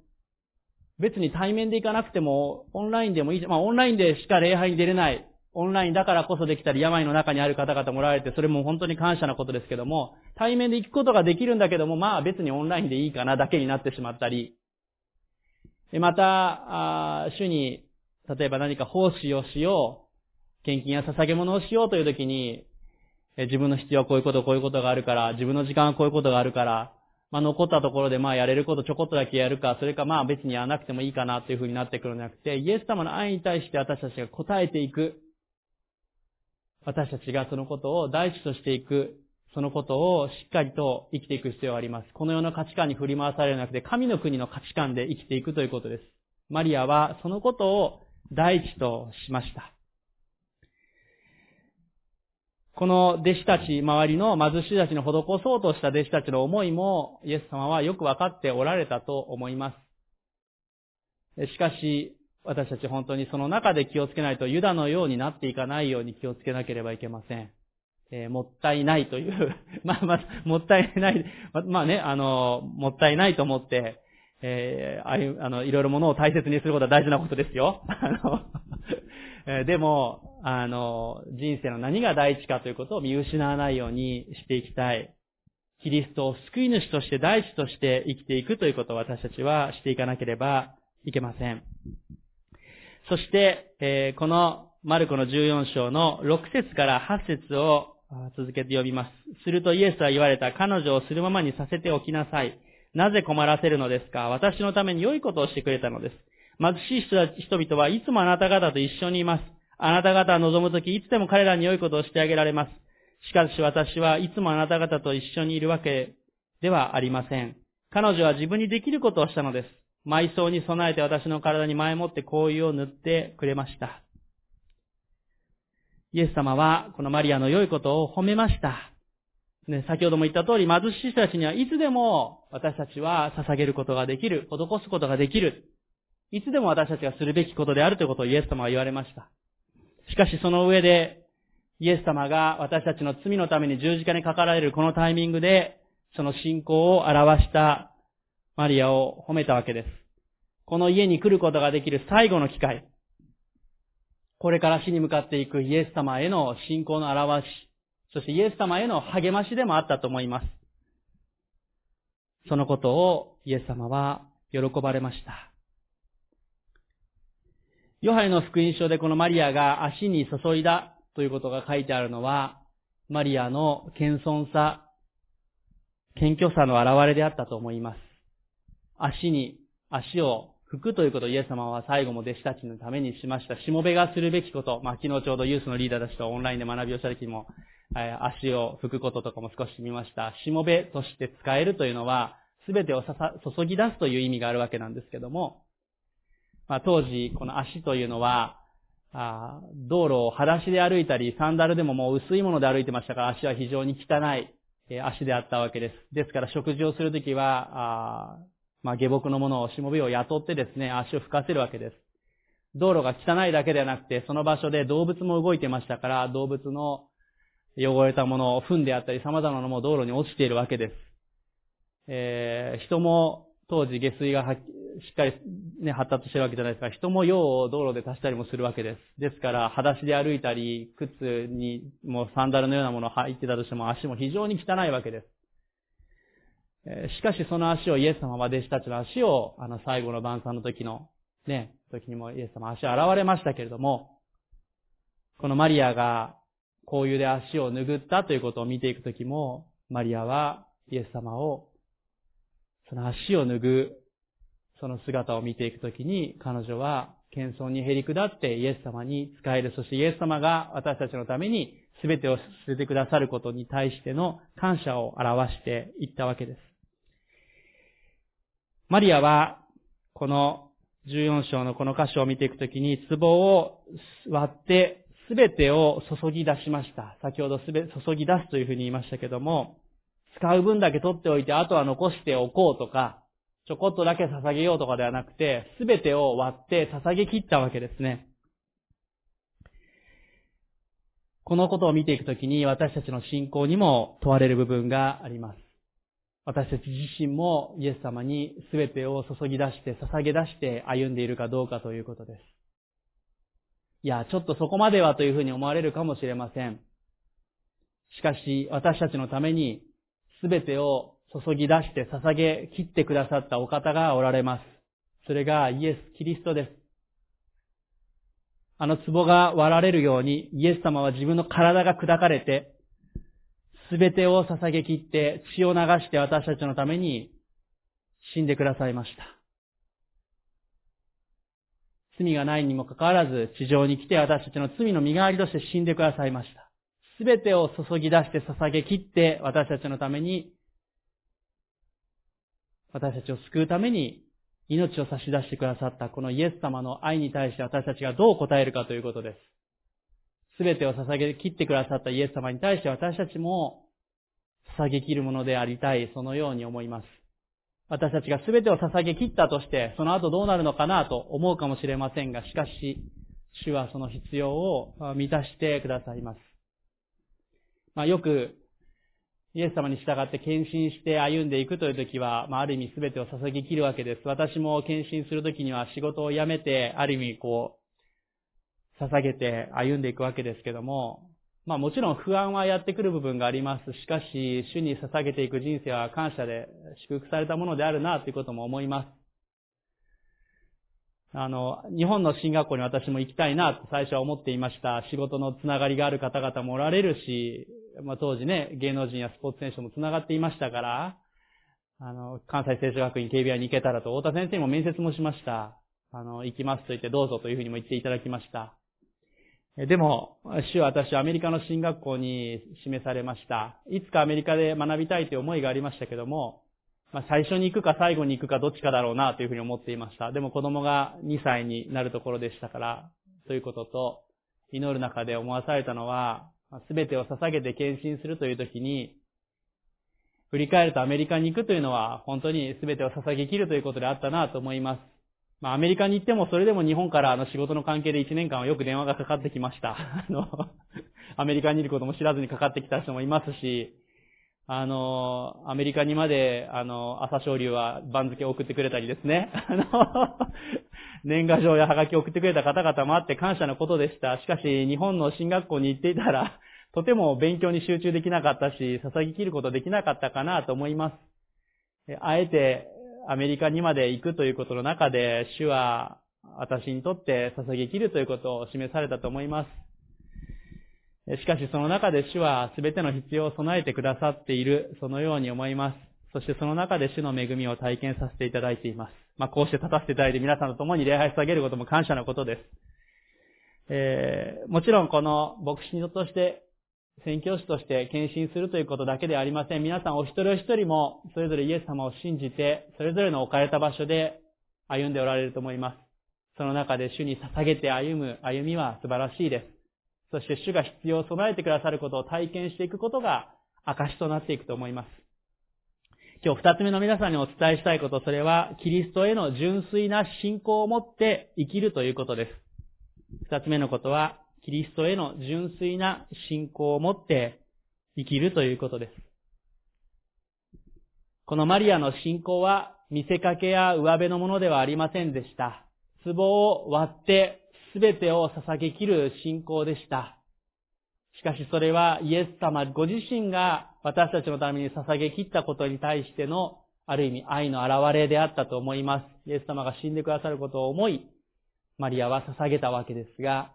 別に対面で行かなくても、オンラインでもいい。まあ、オンラインでしか礼拝に出れない。オンラインだからこそできたり、病の中にある方々もられて、それも本当に感謝なことですけども、対面で行くことができるんだけども、まあ別にオンラインでいいかなだけになってしまったり、また、あ主に、例えば何か奉仕をしよう、献金や捧げ物をしようという時に、自分の必要はこういうこと、こういうことがあるから、自分の時間はこういうことがあるから、まあ残ったところでまあやれることちょこっとだけやるか、それかまあ別にやらなくてもいいかなというふうになってくるんじゃなくて、イエス様の愛に対して私たちが答えていく。私たちがそのことを第一としていく。そのことをしっかりと生きていく必要があります。この世の価値観に振り回されるなくて、神の国の価値観で生きていくということです。マリアはそのことを第一としました。この弟子たち、周りの貧しいたちに施そうとした弟子たちの思いも、イエス様はよくわかっておられたと思います。しかし、私たち本当にその中で気をつけないと、ユダのようになっていかないように気をつけなければいけません。えー、もったいないという まあまあ、もったいない、まあね、あの、もったいないと思って、えー、ああいう、あの、いろいろものを大切にすることは大事なことですよ。あの、えでも、あの、人生の何が第一かということを見失わないようにしていきたい。キリストを救い主として第一として生きていくということを私たちはしていかなければいけません。そして、え、このマルコの14章の6節から8節を続けて読みます。するとイエスは言われた。彼女をするままにさせておきなさい。なぜ困らせるのですか？私のために良いことをしてくれたのです。貧しい人々はいつもあなた方と一緒にいます。あなた方は望むとき、いつでも彼らに良いことをしてあげられます。しかし私はいつもあなた方と一緒にいるわけではありません。彼女は自分にできることをしたのです。埋葬に備えて私の体に前もって香油を塗ってくれました。イエス様はこのマリアの良いことを褒めました。ね、先ほども言った通り貧しい人たちにはいつでも私たちは捧げることができる、施すことができる。いつでも私たちがするべきことであるということをイエス様は言われました。しかしその上で、イエス様が私たちの罪のために十字架にかかられるこのタイミングで、その信仰を表したマリアを褒めたわけです。この家に来ることができる最後の機会。これから死に向かっていくイエス様への信仰の表し、そしてイエス様への励ましでもあったと思います。そのことをイエス様は喜ばれました。ヨハネの福音書でこのマリアが足に注いだということが書いてあるのは、マリアの謙遜さ、謙虚さの表れであったと思います。足に、足を拭くということをイエス様は最後も弟子たちのためにしました。しもべがするべきこと、まあ昨日ちょうどユースのリーダーたちとオンラインで学びをした時も、え足を拭くこととかも少し見ました。しもべとして使えるというのは、すべてを注ぎ出すという意味があるわけなんですけども、まあ、当時、この足というのは、あ道路を裸足で歩いたり、サンダルでももう薄いもので歩いてましたから足は非常に汚い、え足であったわけです。ですから食事をするときは、あまあ、下僕のものを、しもべを雇ってですね、足を拭かせるわけです。道路が汚いだけではなくて、その場所で動物も動いてましたから、動物の汚れたものを踏んであったり、様々なのも道路に落ちているわけです。えー、人も当時下水がしっかりね、発達してるわけじゃないですか。人も用を道路で足したりもするわけです。ですから、裸足で歩いたり、靴にもうサンダルのようなものを履いてたとしても足も非常に汚いわけです。しかしその足をイエス様は弟子たちの足を、あの最後の晩餐の時の、ね、時にもイエス様足を現れましたけれども、このマリアが香油で足を拭ったということを見ていくときも、マリアはイエス様を、その足を拭う、その姿を見ていくときに、彼女は謙遜にへり下ってイエス様に仕える。そしてイエス様が私たちのために全てを捨ててくださることに対しての感謝を表していったわけです。マリアは、この14章のこの箇所を見ていくときに、壺を割ってすべてを注ぎ出しました。先ほどすべ、注ぎ出すというふうに言いましたけども、使う分だけ取っておいて、あとは残しておこうとか、ちょこっとだけ捧げようとかではなくて、すべてを割って捧げ切ったわけですね。このことを見ていくときに私たちの信仰にも問われる部分があります。私たち自身もイエス様に全てを注ぎ出して捧げ出して歩んでいるかどうかということです。いや、ちょっとそこまではというふうに思われるかもしれません。しかし、私たちのために全てを注ぎ出して捧げ切ってくださったお方がおられます。それがイエス・キリストです。あの壺が割られるように、イエス様は自分の体が砕かれて、すべてを捧げ切って血を流して私たちのために死んでくださいました。罪がないにもかかわらず地上に来て私たちの罪の身代わりとして死んでくださいました。すべてを注ぎ出して捧げ切って私たちのために私たちを救うために命を差し出してくださったこのイエス様の愛に対して私たちがどう答えるかということです。すべてを捧げ切ってくださったイエス様に対して私たちも捧げ切るものでありたい、そのように思います。私たちがすべてを捧げ切ったとして、その後どうなるのかなと思うかもしれませんが、しかし、主はその必要を満たしてくださいます。まあ、よく、イエス様に従って献身して歩んでいくという時は、まあ、ある意味全てを捧げ切るわけです。私も献身する時には仕事を辞めて、ある意味こう、捧げて歩んでいくわけですけども、まあもちろん不安はやってくる部分があります。しかし、主に捧げていく人生は感謝で祝福されたものであるなということも思います。あの、日本の進学校に私も行きたいなと最初は思っていました。仕事のつながりがある方々もおられるし、まあ当時ね、芸能人やスポーツ選手もつながっていましたから、あの、関西聖書学院 KBI に行けたらと、太田先生にも面接もしました。あの、行きますと言ってどうぞというふうにも言っていただきました。でも、主は私はアメリカの進学校に示されました。いつかアメリカで学びたいという思いがありましたけども、まあ、最初に行くか最後に行くかどっちかだろうなというふうに思っていました。でも子供が2歳になるところでしたから、ということと、祈る中で思わされたのは、すべてを捧げて献身するという時に、振り返るとアメリカに行くというのは本当にすべてを捧げ切るということであったなと思います。まあ、アメリカに行ってもそれでも日本からの仕事の関係で1年間はよく電話がかかってきました。あの、アメリカにいることも知らずにかかってきた人もいますし、あの、アメリカにまで、あの、朝青龍は番付を送ってくれたりですね。あの、年賀状やハガキを送ってくれた方々もあって感謝のことでした。しかし、日本の進学校に行っていたら、とても勉強に集中できなかったし、捧げ切ることできなかったかなと思います。あえて、アメリカにまで行くということの中で、主は私にとって捧げ切るということを示されたと思います。しかしその中で主は全ての必要を備えてくださっている、そのように思います。そしてその中で主の恵みを体験させていただいています。まあ、こうして立たせていただいて皆さんと共に礼拝さげることも感謝のことです。えー、もちろんこの牧師として宣教師として献身するということだけではありません。皆さんお一人お一人もそれぞれイエス様を信じて、それぞれの置かれた場所で歩んでおられると思います。その中で主に捧げて歩む歩みは素晴らしいです。そして主が必要を備えてくださることを体験していくことが証となっていくと思います。今日二つ目の皆さんにお伝えしたいこと、それはキリストへの純粋な信仰を持って生きるということです。二つ目のことは、キリストへの純粋な信仰を持って生きるということです。このマリアの信仰は見せかけや上辺のものではありませんでした。壺を割って全てを捧げきる信仰でした。しかしそれはイエス様ご自身が私たちのために捧げきったことに対してのある意味愛の表れであったと思います。イエス様が死んでくださることを思い、マリアは捧げたわけですが、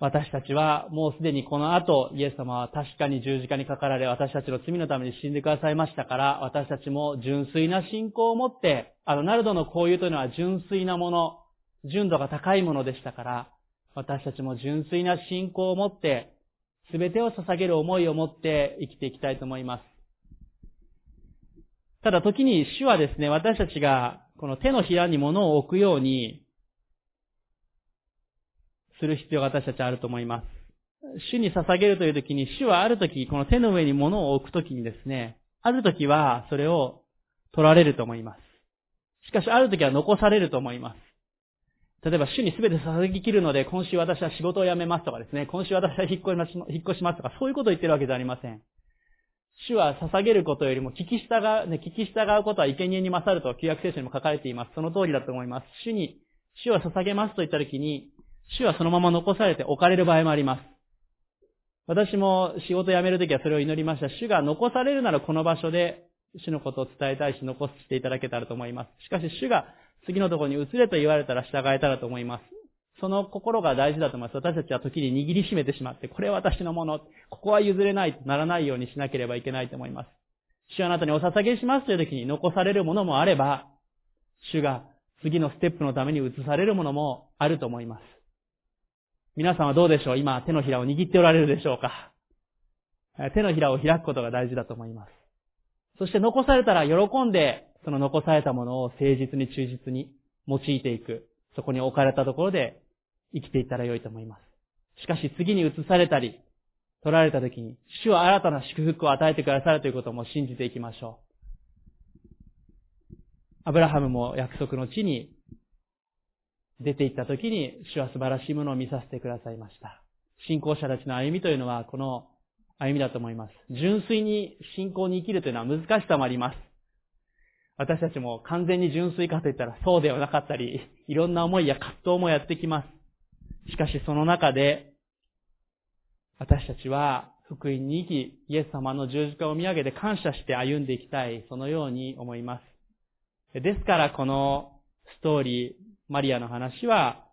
私たちはもうすでにこの後、イエス様は確かに十字架にかかられ、私たちの罪のために死んでくださいましたから、私たちも純粋な信仰を持って、あの、ナルドの交友というのは純粋なもの、純度が高いものでしたから、私たちも純粋な信仰を持って、すべてを捧げる思いを持って生きていきたいと思います。ただ時に主はですね、私たちがこの手のひらに物を置くように、する必要が私たちあると思います。主に捧げるという時に、主はある時、この手の上に物を置く時にですね、ある時はそれを取られると思います。しかしある時は残されると思います。例えば、主に全て捧げきるので、今週私は仕事を辞めますとかですね、今週私は引っ越します、引っ越しますとか、そういうことを言ってるわけじゃありません。主は捧げることよりも聞き従う、ね、聞き従うことは生贄に勝ると旧約聖書にも書かれています。その通りだと思います。主に、主は捧げますと言ったときに、主はそのまま残されて置かれる場合もあります。私も仕事辞めるときはそれを祈りました。主が残されるならこの場所で主のことを伝えたいし残していただけたらと思います。しかし主が次のところに移れと言われたら従えたらと思います。その心が大事だと思います。私たちは時に握りしめてしまって、これは私のもの、ここは譲れないとならないようにしなければいけないと思います。主はあなたにお捧げしますという時に残されるものもあれば、主が次のステップのために移されるものもあると思います。皆さんはどうでしょう？今手のひらを握っておられるでしょうか？手のひらを開くことが大事だと思います。そして残されたら喜んで、その残されたものを誠実に忠実に用いていく。そこに置かれたところで生きていったら良いと思います。しかし次に移されたり、取られた時に、主は新たな祝福を与えてくださるということも信じていきましょう。アブラハムも約束の地に出て行った時に、主は素晴らしいものを見させてくださいました。信仰者たちの歩みというのは、この歩みだと思います。純粋に信仰に生きるというのは難しさもあります。私たちも完全に純粋かといったらそうではなかったり、いろんな思いや葛藤もやってきます。しかしその中で、私たちは福音に生き、イエス様の十字架を見上げて感謝して歩んでいきたい、そのように思います。ですからこのストーリー、マリアの話は、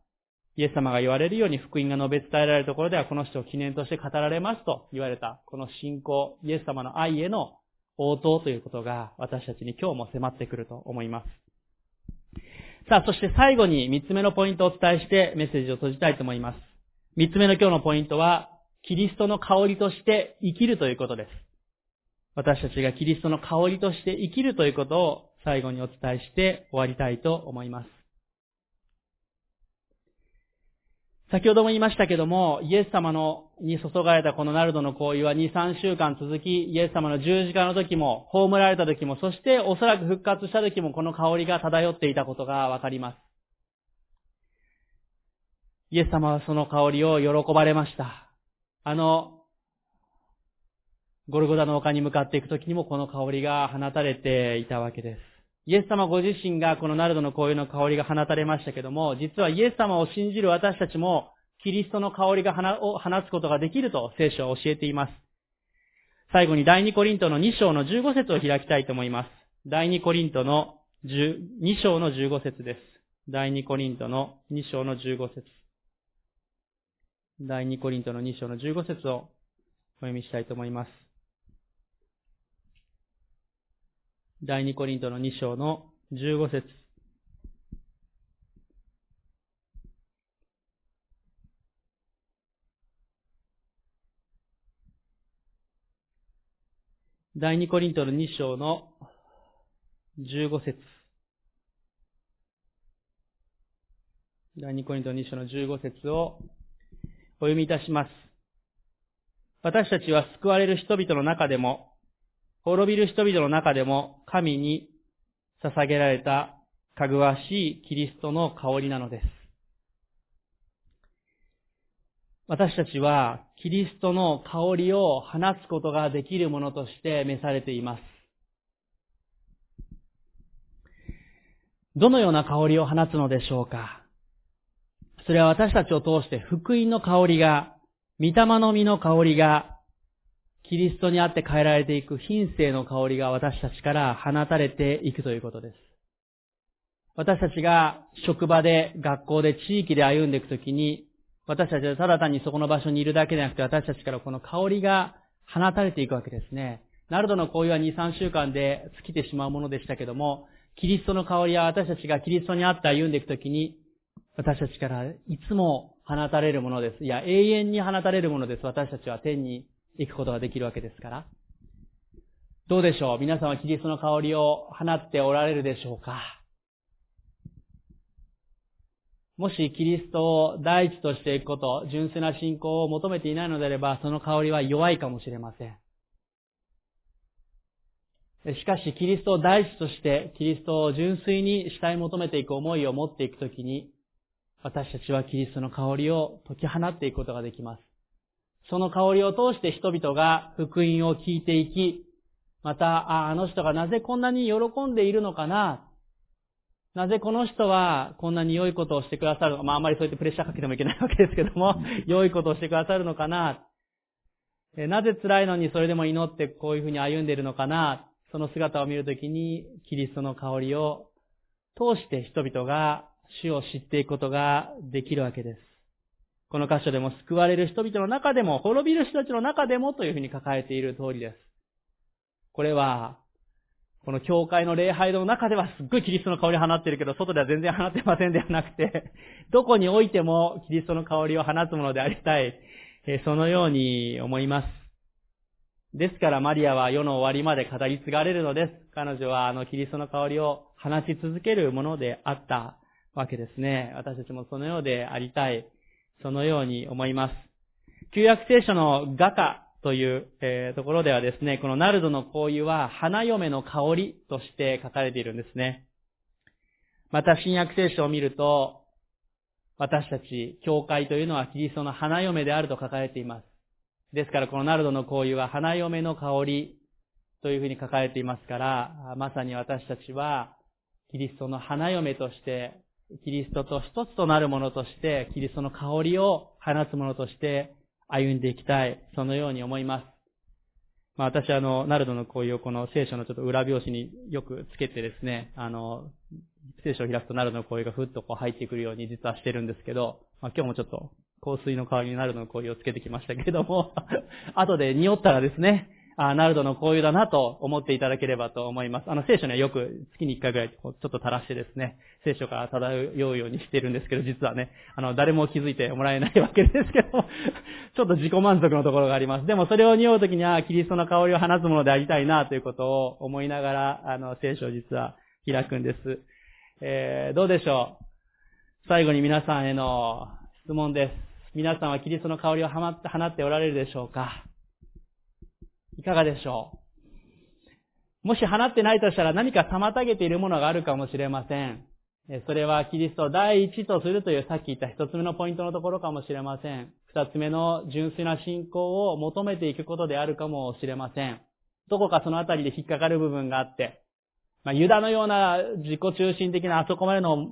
イエス様が言われるように福音が述べ伝えられるところではこの人を記念として語られますと言われた、この信仰、イエス様の愛への応答ということが私たちに今日も迫ってくると思います。さあ、そして最後に三つ目のポイントをお伝えしてメッセージを閉じたいと思います。三つ目の今日のポイントは、キリストの香りとして生きるということです。私たちがキリストの香りとして生きるということを最後にお伝えして終わりたいと思います。先ほども言いましたけども、イエス様のに注がれたこのナルドの行為は2、3週間続き、イエス様の十字架の時も、葬られた時も、そしておそらく復活した時もこの香りが漂っていたことがわかります。イエス様はその香りを喜ばれました。あの、ゴルゴダの丘に向かっていく時にもこの香りが放たれていたわけです。イエス様ご自身がこのナルドの香油の香りが放たれましたけども、実はイエス様を信じる私たちも、キリストの香りがを放つことができると聖書は教えています。最後に第2コリントの2章の15節を開きたいと思います。第2コリントの2章の15節です。第2コリントの2章の15節第2コリントの2章の15節をお読みしたいと思います。第二コリントの2章の15節第二コリントの2章の15節第二コリントの2章の15節をお読みいたします。私たちは救われる人々の中でも、滅びる人々の中でも、神に捧げられたかぐわしいキリストの香りなのです。私たちはキリストの香りを放つことができるものとして召されています。どのような香りを放つのでしょうか？それは私たちを通して福音の香りが、御霊の実の香りが、キリストにあって変えられていく品性の香りが私たちから放たれていくということです。私たちが職場で、学校で、地域で歩んでいくときに、私たちはただ単にそこの場所にいるだけでなくて、私たちからこの香りが放たれていくわけですね。ナルドの香油は2、3週間で尽きてしまうものでしたけども、キリストの香りは私たちがキリストにあって歩んでいくときに、私たちからいつも放たれるものです。いや、永遠に放たれるものです。私たちは天に行くことができるわけですから。どうでしょう？皆さんはキリストの香りを放っておられるでしょうか？もしキリストを第一としていくこと、純粋な信仰を求めていないのであれば、その香りは弱いかもしれません。しかし、キリストを第一として、キリストを純粋に主体求めていく思いを持っていくときに、私たちはキリストの香りを解き放っていくことができます。その香りを通して人々が福音を聞いていき、また、ああの人がなぜこんなに喜んでいるのかな、なぜこの人はこんなに良いことをしてくださるのか、まああまりそうやってプレッシャーかけてもいけないわけですけども、良いことをしてくださるのかな、なぜ辛いのにそれでも祈ってこういうふうに歩んでいるのかな、その姿を見るときに、キリストの香りを通して人々が主を知っていくことができるわけです。この箇所でも救われる人々の中でも、滅びる人たちの中でもというふうに書かれている通りです。これは、この教会の礼拝の中ではすっごいキリストの香りを放っているけど、外では全然放ってませんではなくて、どこにおいてもキリストの香りを放つものでありたい、そのように思います。ですからマリアは世の終わりまで語り継がれるのです。彼女はあのキリストの香りを放ち続けるものであったわけですね。私たちもそのようでありたい。そのように思います。旧約聖書の画家という、えー、ところではですね、このナルドの香油は花嫁の香りとして書かれているんですね。また新約聖書を見ると、私たち、教会というのはキリストの花嫁であると書かれています。ですからこのナルドの香油は花嫁の香りというふうに書かれていますから、まさに私たちはキリストの花嫁としてキリストと一つとなるものとして、キリストの香りを放つものとして歩んでいきたい。そのように思います。まあ私あの、ナルドのこういうこの聖書のちょっと裏表紙によくつけてですね、あの、聖書を開くとナルドの香油がふっとこう入ってくるように実はしてるんですけど、まあ今日もちょっと香水の代わりにナルドの香油をつけてきましたけれども、後で匂ったらですね、あナルドのこういうだなと思っていただければと思います。あの、聖書にはよく月に一回ぐらいちょっと垂らしてですね、聖書から漂うようにしてるんですけど、実はね、あの、誰も気づいてもらえないわけですけど、ちょっと自己満足のところがあります。でもそれを匂うときには、キリストの香りを放つものでありたいなということを思いながら、あの、聖書を実は開くんです。えー、どうでしょう？最後に皆さんへの質問です。皆さんはキリストの香りを放っておられるでしょうか？いかがでしょう？もし放ってないとしたら何か妨げているものがあるかもしれません。それはキリストを第一とするというさっき言った一つ目のポイントのところかもしれません。二つ目の純粋な信仰を求めていくことであるかもしれません。どこかそのあたりで引っかかる部分があって、まあ、ユダのような自己中心的なあそこまでの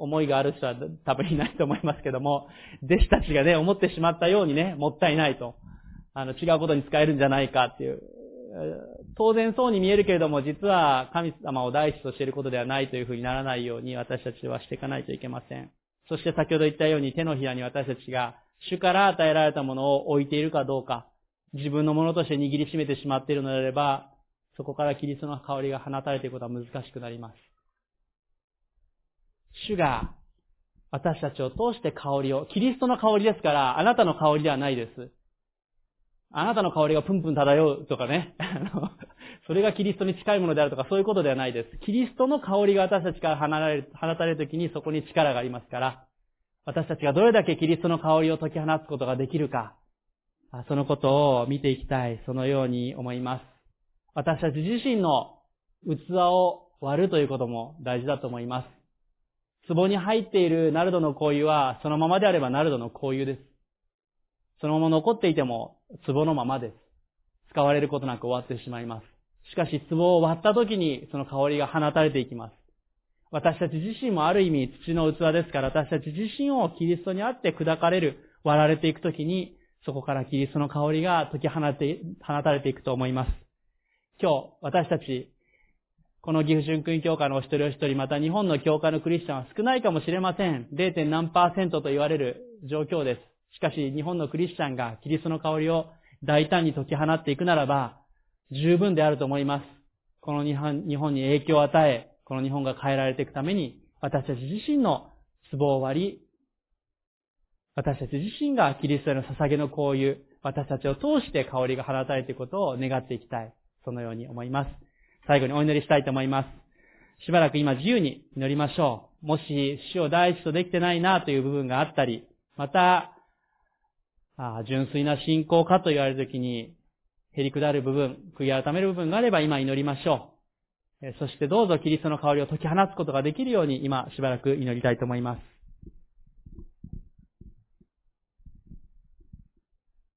思いがある人は多分いないと思いますけども、弟子たちがね、思ってしまったようにね、もったいないと。あの、違うことに使えるんじゃないかっていう。当然そうに見えるけれども、実は神様を第一としていることではないというふうにならないように私たちはしていかないといけません。そして先ほど言ったように手のひらに私たちが主から与えられたものを置いているかどうか、自分のものとして握りしめてしまっているのであれば、そこからキリストの香りが放たれていることは難しくなります。主が私たちを通して香りを、キリストの香りですから、あなたの香りではないです。あなたの香りがプンプン漂うとかね。それがキリストに近いものであるとかそういうことではないです。キリストの香りが私たちから放たれる、放たれるときにそこに力がありますから、私たちがどれだけキリストの香りを解き放つことができるか、そのことを見ていきたい、そのように思います。私たち自身の器を割るということも大事だと思います。壺に入っているナルドの香油は、そのままであればナルドの香油です。そのまま残っていても、壺のままです。使われることなく終わってしまいます。しかし、壺を割った時に、その香りが放たれていきます。私たち自身もある意味土の器ですから、私たち自身をキリストにあって砕かれる、割られていくときに、そこからキリストの香りが解き放て、放たれていくと思います。今日、私たち、この岐阜春君教会のお一人お一人、また日本の教会のクリスチャンは少ないかもしれません。0. 何パーセントと言われる状況です。しかし、日本のクリスチャンがキリストの香りを大胆に解き放っていくならば、十分であると思います。この日本に影響を与え、この日本が変えられていくために、私たち自身の壺を割り、私たち自身がキリストへの捧げの香油、私たちを通して香りが放たれていくことを願っていきたい。そのように思います。最後にお祈りしたいと思います。しばらく今自由に祈りましょう。もし死を第一とできてないなという部分があったり、また、純粋な信仰かと言われるときに、へりくだる部分、悔い改める部分があれば今祈りましょう。そしてどうぞキリストの香りを解き放つことができるように今しばらく祈りたいと思います。